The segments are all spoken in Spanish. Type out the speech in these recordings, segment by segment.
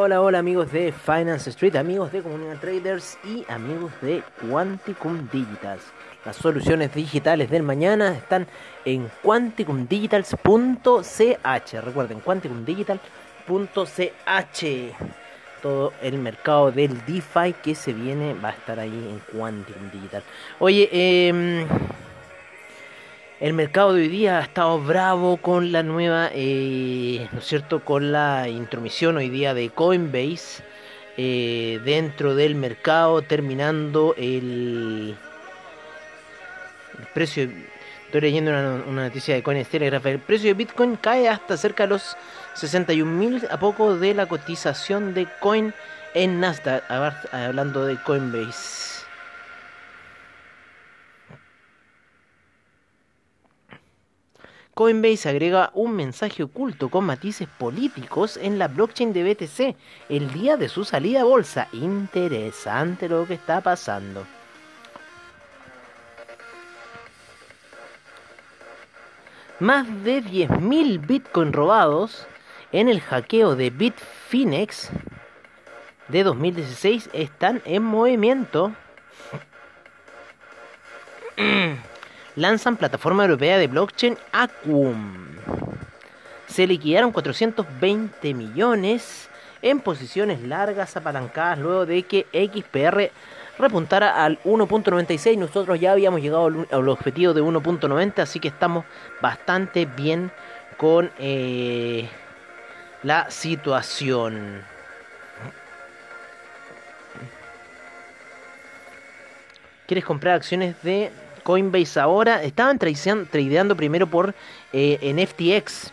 Hola, hola, amigos de Finance Street, amigos de Comunidad Traders y amigos de Quanticum Digitals. Las soluciones digitales del mañana están en quanticumdigitals.ch. Recuerden, quanticumdigital.ch. Todo el mercado del DeFi que se viene va a estar ahí en Quanticum Digital. Oye, eh el mercado de hoy día ha estado bravo con la nueva, eh, ¿no es cierto?, con la intromisión hoy día de Coinbase eh, dentro del mercado, terminando el, precio. Estoy leyendo una, noticia de CoinTelegraph. El precio de Bitcoin cae hasta cerca de los 61.000 a poco de la cotización de Coin en Nasdaq, hablando de Coinbase. Coinbase agrega un mensaje oculto con matices políticos en la blockchain de BTC el día de su salida a bolsa. Interesante lo que está pasando. Más de 10.000 Bitcoin robados en el hackeo de Bitfinex de 2016 están en movimiento. lanzan plataforma europea de blockchain Acum. Se liquidaron 420 millones en posiciones largas apalancadas luego de que XPR repuntara al 1.96. Nosotros ya habíamos llegado al objetivo de 1.90, así que estamos bastante bien con eh, la situación. ¿Quieres comprar acciones de Coinbase ahora. Estaban tradeando primero por eh, en FTX.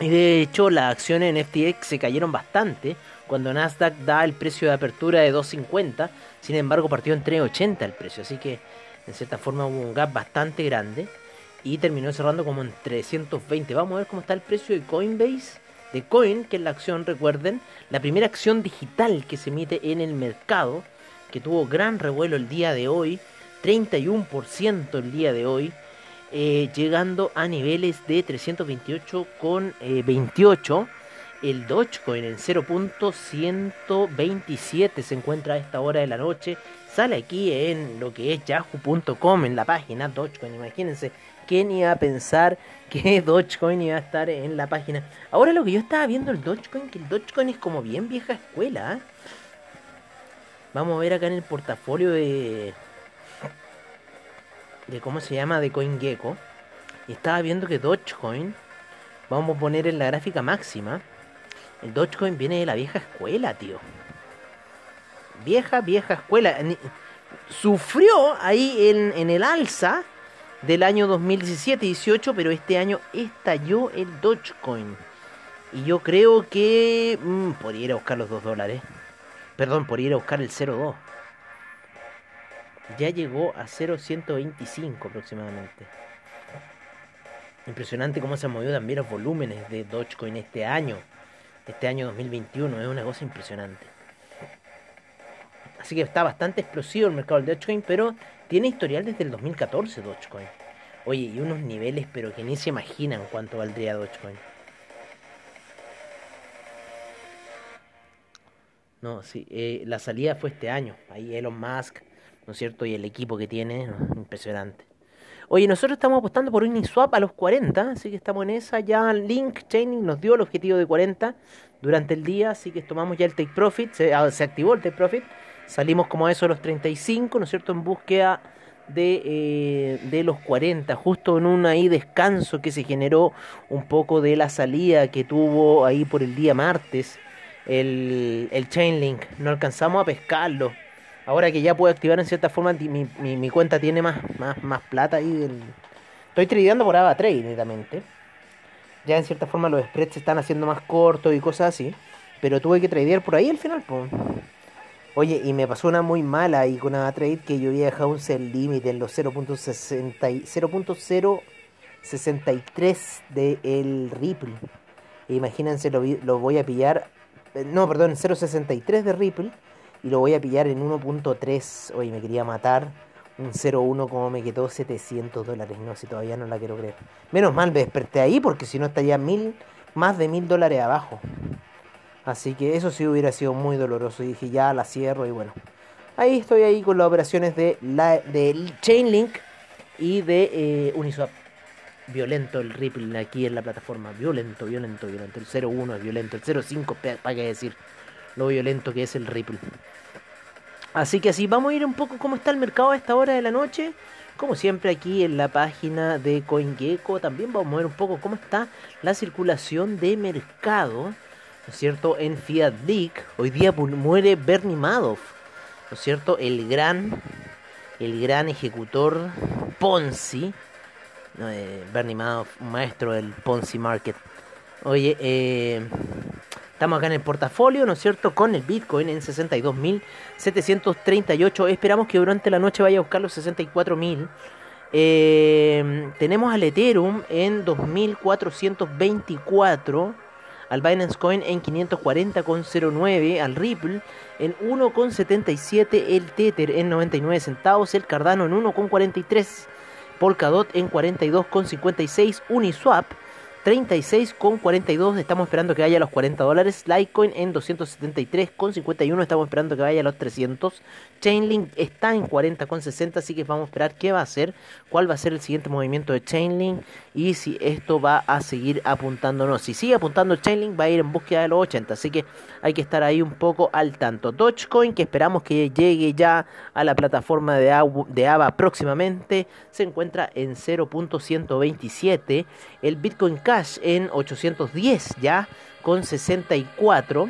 Y de hecho las acciones en FTX se cayeron bastante cuando Nasdaq da el precio de apertura de 2.50. Sin embargo partió en 3.80 el precio. Así que en cierta forma hubo un gap bastante grande. Y terminó cerrando como en 320. Vamos a ver cómo está el precio de Coinbase. De Coin, que es la acción, recuerden, la primera acción digital que se emite en el mercado que tuvo gran revuelo el día de hoy, 31% el día de hoy, eh, llegando a niveles de 328 con 28. Eh, el Dogecoin en 0.127 se encuentra a esta hora de la noche. Sale aquí en lo que es yahoo.com en la página Dogecoin. Imagínense, ¿quién iba a pensar que Dogecoin iba a estar en la página? Ahora lo que yo estaba viendo el Dogecoin, que el Dogecoin es como bien vieja escuela. ¿eh? Vamos a ver acá en el portafolio de. de cómo se llama, de CoinGecko. Y estaba viendo que Dogecoin. Vamos a poner en la gráfica máxima. El Dogecoin viene de la vieja escuela, tío. Vieja, vieja escuela. Sufrió ahí en, en el alza del año 2017-18, pero este año estalló el Dogecoin. Y yo creo que mmm, podría ir a buscar los 2 dólares. Perdón, por ir a buscar el 02. Ya llegó a 0.125 aproximadamente. Impresionante cómo se han movido también los volúmenes de Dogecoin este año. Este año 2021 es una cosa impresionante. Así que está bastante explosivo el mercado del Dogecoin, pero tiene historial desde el 2014 Dogecoin. Oye, y unos niveles pero que ni se imaginan cuánto valdría Dogecoin. No, sí, eh, la salida fue este año. Ahí Elon Musk, ¿no es cierto? Y el equipo que tiene, impresionante. Oye, nosotros estamos apostando por Uniswap a los 40, así que estamos en esa. Ya Link Chaining nos dio el objetivo de 40 durante el día, así que tomamos ya el Take Profit, se, ah, activó el Take Profit. Salimos como a eso a los 35, ¿no es cierto? En búsqueda de, eh, de los 40, justo en un ahí descanso que se generó un poco de la salida que tuvo ahí por el día martes el, el Chainlink. No alcanzamos a pescarlo. Ahora que ya puedo activar en cierta forma, mi, mi, cuenta tiene más, más, más plata ahí. Estoy tradeando por AvaTrade netamente. Ya en cierta forma los spreads se están haciendo más cortos y cosas así. Pero tuve que tradear por ahí al final. Oye, y me pasó una muy mala ahí con AvaTrade que yo había dejado un sell limit en los 0.063 de el Ripple. Imagínense, lo, lo voy a pillar no, perdón, 0.63 de Ripple. Y lo voy a pillar en 1.3. Oye, me quería matar. Un 0.1 como me quedó 700 dólares. No, si todavía no la quiero creer. Menos mal me desperté ahí porque si no estaría mil, más de mil dólares abajo. Así que eso sí hubiera sido muy doloroso. Y dije, ya la cierro y bueno. Ahí estoy ahí con las operaciones de la Chainlink y de eh, Uniswap. Violento el Ripple aquí en la plataforma. Violento, violento, violento. El 01 es violento. El 05, para qué decir lo violento que es el Ripple. Así que así, vamos a ir un poco cómo está el mercado a esta hora de la noche. Como siempre aquí en la página de CoinGecko también vamos a ver un poco cómo está la circulación de mercado, ¿no es cierto? En Fiat League, hoy día muere Bernie Madoff, ¿no es cierto? El gran, el gran ejecutor Ponzi, eh, Bernie Madoff, maestro del Ponzi Market. Oye, eh, Estamos acá en el portafolio, ¿no es cierto? Con el Bitcoin en 62.738. Esperamos que durante la noche vaya a buscar los 64.000. Eh, tenemos al Ethereum en 2.424. Al Binance Coin en 540,09. Al Ripple en 1,77. El Tether en 99 centavos. El Cardano en 1,43. Polkadot en 42,56. Uniswap 36,42 estamos esperando que vaya a los 40 dólares. Litecoin en 273,51 estamos esperando que vaya a los 300. Chainlink está en 40,60 así que vamos a esperar qué va a hacer, cuál va a ser el siguiente movimiento de Chainlink y si esto va a seguir apuntándonos. Si sigue apuntando Chainlink va a ir en búsqueda de los 80 así que hay que estar ahí un poco al tanto. Dogecoin que esperamos que llegue ya a la plataforma de, de AVA próximamente se encuentra en 0.127. El Bitcoin Cash en 810 ya con 64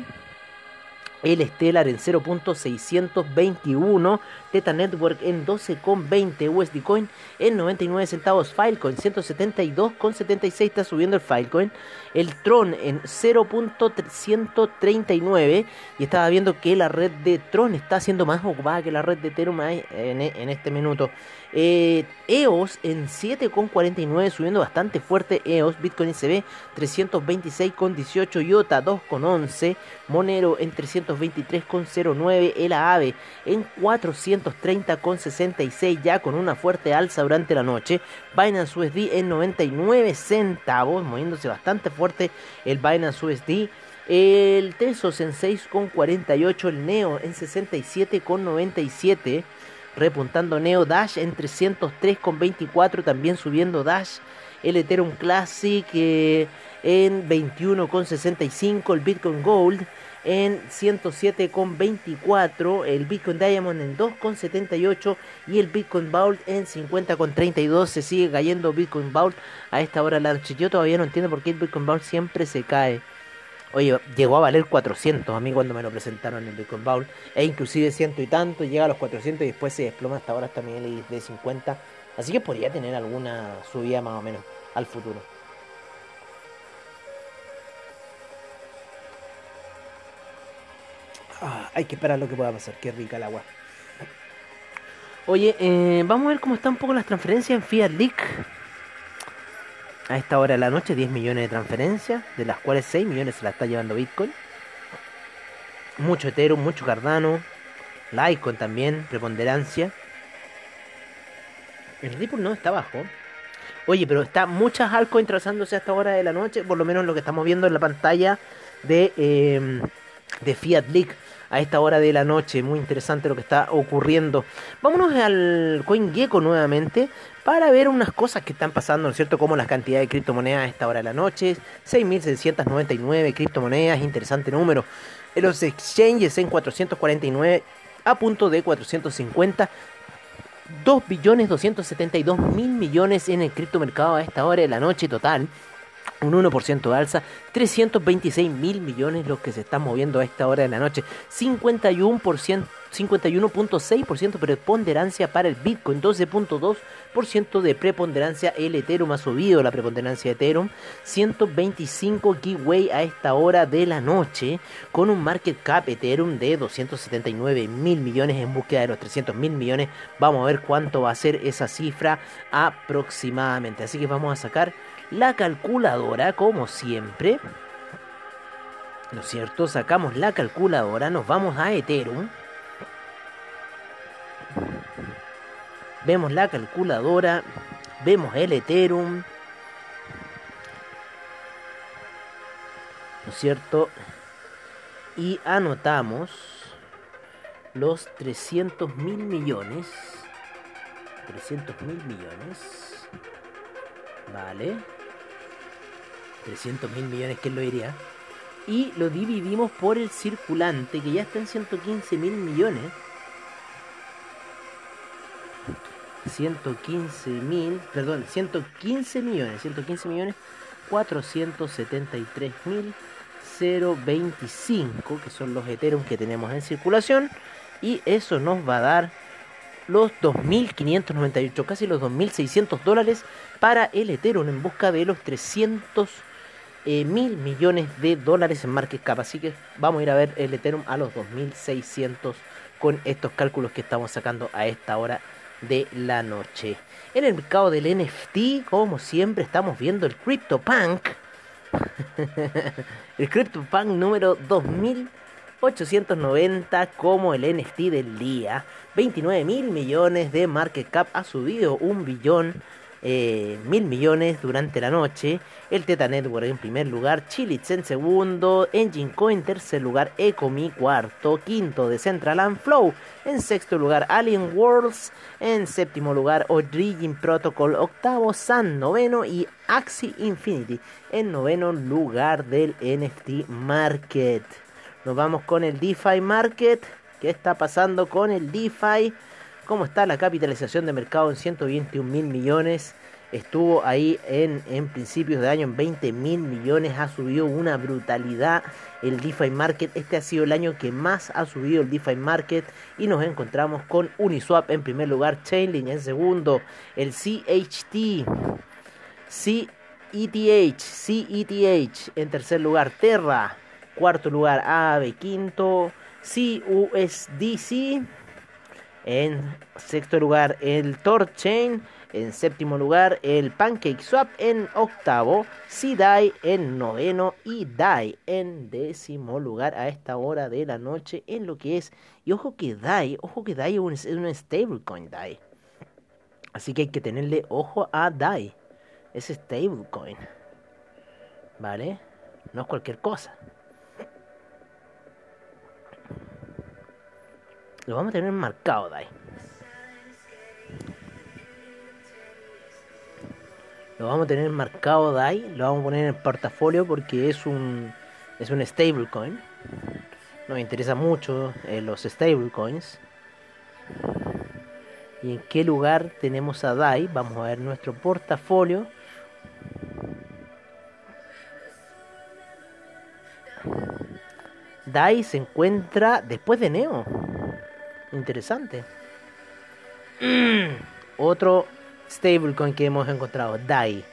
el Stellar en 0.621, Teta Network en 12,20, USD Coin en 99 centavos, Filecoin 172,76 está subiendo el Filecoin, el Tron en 0.139 y estaba viendo que la red de Tron está siendo más ocupada que la red de Ethereum en, este minuto. Eh, EOS en 7,49 subiendo bastante fuerte EOS, Bitcoin SB 326,18, IOTA 2,11, Monero en 323,09, el AAVE en 430,66 ya con una fuerte alza durante la noche, Binance USD en 99 centavos, moviéndose bastante fuerte el Binance USD. El Tesos en 6,48, el Neo en 67,97 repuntando Neo Dash en 303,24, también subiendo Dash, el Ethereum Classic eh, en 21,65, el Bitcoin Gold en 107,24, el Bitcoin Diamond en 2,78 y el Bitcoin Vault en 50,32. Se sigue cayendo Bitcoin Vault a esta hora de la. Yo todavía no entiendo por qué el Bitcoin Vault siempre se cae. Oye, llegó a valer 400 a mí cuando me lo presentaron en el Bitcoin Bowl. E inclusive ciento y tanto, llega a los 400 y después se desploma hasta ahora también el de 50. Así que podría tener alguna subida más o menos al futuro. Ah, hay que esperar lo que pueda pasar. Qué rica el agua. Oye, eh, vamos a ver cómo están un poco las transferencias en Fiat Leak a esta hora de la noche 10 millones de transferencias, de las cuales 6 millones se la está llevando Bitcoin. Mucho Ethereum, mucho Cardano, Litecoin también, preponderancia. El Ripple no está bajo. Oye, pero está muchas altcoins trazándose a esta hora de la noche, por lo menos lo que estamos viendo en la pantalla de, eh, de Fiat League a esta hora de la noche. Muy interesante lo que está ocurriendo. Vámonos al CoinGecko nuevamente para ver unas cosas que están pasando, ¿no es cierto? Como las cantidades de criptomonedas a esta hora de la noche. 6.699 criptomonedas, interesante número. En los exchanges en 449 a punto de 450. 2 billones 272 mil millones en el criptomercado a esta hora de la noche total un 1% de alza, 326 mil millones los que se están moviendo a esta hora de la noche, 51%, 51.6% de preponderancia para el Bitcoin, 12.2% de preponderancia el Ethereum ha subido la preponderancia de Ethereum, 125 giveaway a esta hora de la noche, con un market cap Ethereum de 279 mil millones en búsqueda de los 300 mil millones, vamos a ver cuánto va a ser esa cifra aproximadamente, así que vamos a sacar la calculadora, como siempre. ¿No es cierto? Sacamos la calculadora, nos vamos a Ethereum. Vemos la calculadora, vemos el Ethereum. ¿No es cierto? y anotamos los 300 mil millones. 300 mil millones. Vale. 300 mil millones, ¿quién lo diría? Y lo dividimos por el circulante, que ya está en 115 mil millones. 115 mil, perdón, 115 millones, 115 millones 473 mil 025, que son los Ethereum que tenemos en circulación, y eso nos va a dar los 2.598, casi los 2.600 dólares para el Ethereum en busca de los 300 eh, mil millones de dólares en market cap. Así que vamos a ir a ver el Ethereum a los 2.600 con estos cálculos que estamos sacando a esta hora de la noche. En el mercado del NFT, como siempre, estamos viendo el CryptoPunk. el CryptoPunk número 2890 como el NFT del día. 29 mil millones de market cap ha subido un billón eh, mil millones durante la noche. El Teta Network en primer lugar, Chilitz en segundo, Engine Coin tercer lugar, Ecomi cuarto, quinto de Central Flow en sexto lugar, Alien Worlds en séptimo lugar, Origin Protocol octavo, Sun noveno y Axie Infinity en noveno lugar del NFT Market. Nos vamos con el DeFi Market. ¿Qué está pasando con el DeFi? Cómo está la capitalización de mercado en 121 mil millones. Estuvo ahí en, en principios de año en 20 mil millones. Ha subido una brutalidad el DeFi Market. Este ha sido el año que más ha subido el DeFi Market. Y nos encontramos con Uniswap en primer lugar, Chainlink en segundo, el CHT, CETH, CETH en tercer lugar, Terra, cuarto lugar, AAVE, quinto, CUSDC en sexto lugar, el Torchain. En séptimo lugar, el Pancake Swap. En octavo, Sidai en noveno. Y Dai en décimo lugar a esta hora de la noche. En lo que es. Y ojo que Dai, ojo que Dai es un, stablecoin Dai. Así que hay que tenerle ojo a Dai. Es stablecoin. ¿Vale? No es cualquier cosa. Lo vamos a tener marcado, Dai. Lo vamos a tener marcado DAI, lo vamos a poner en el portafolio porque es un es un stablecoin. Nos interesa mucho eh, los stablecoins. ¿Y en qué lugar tenemos a DAI? Vamos a ver nuestro portafolio. DAI se encuentra después de Neo. Interesante. Otro stablecoin que hemos encontrado, DAI.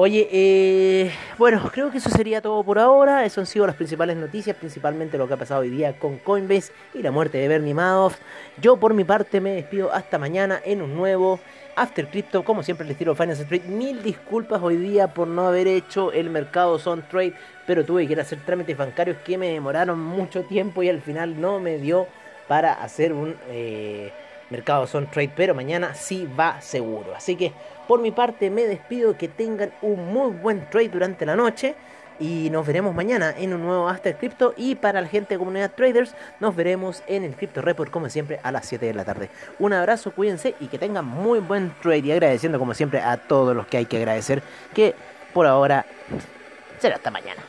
Oye, eh, bueno, creo que eso sería todo por ahora. Esas han sido las principales noticias, principalmente lo que ha pasado hoy día con Coinbase y la muerte de Bernie Madoff. Yo por mi parte me despido hasta mañana en un nuevo After Crypto. Como siempre les tiro Finance Street. Mil disculpas hoy día por no haber hecho el mercado Son Trade, pero tuve que ir a hacer trámites bancarios que me demoraron mucho tiempo y al final no me dio para hacer un eh, mercado son trade, pero mañana sí va seguro. Así que por mi parte me despido, que tengan un muy buen trade durante la noche. Y nos veremos mañana en un nuevo After Crypto. Y para la gente de comunidad traders, nos veremos en el Crypto Report, como siempre, a las 7 de la tarde. Un abrazo, cuídense y que tengan muy buen trade. Y agradeciendo, como siempre, a todos los que hay que agradecer. Que por ahora será hasta mañana.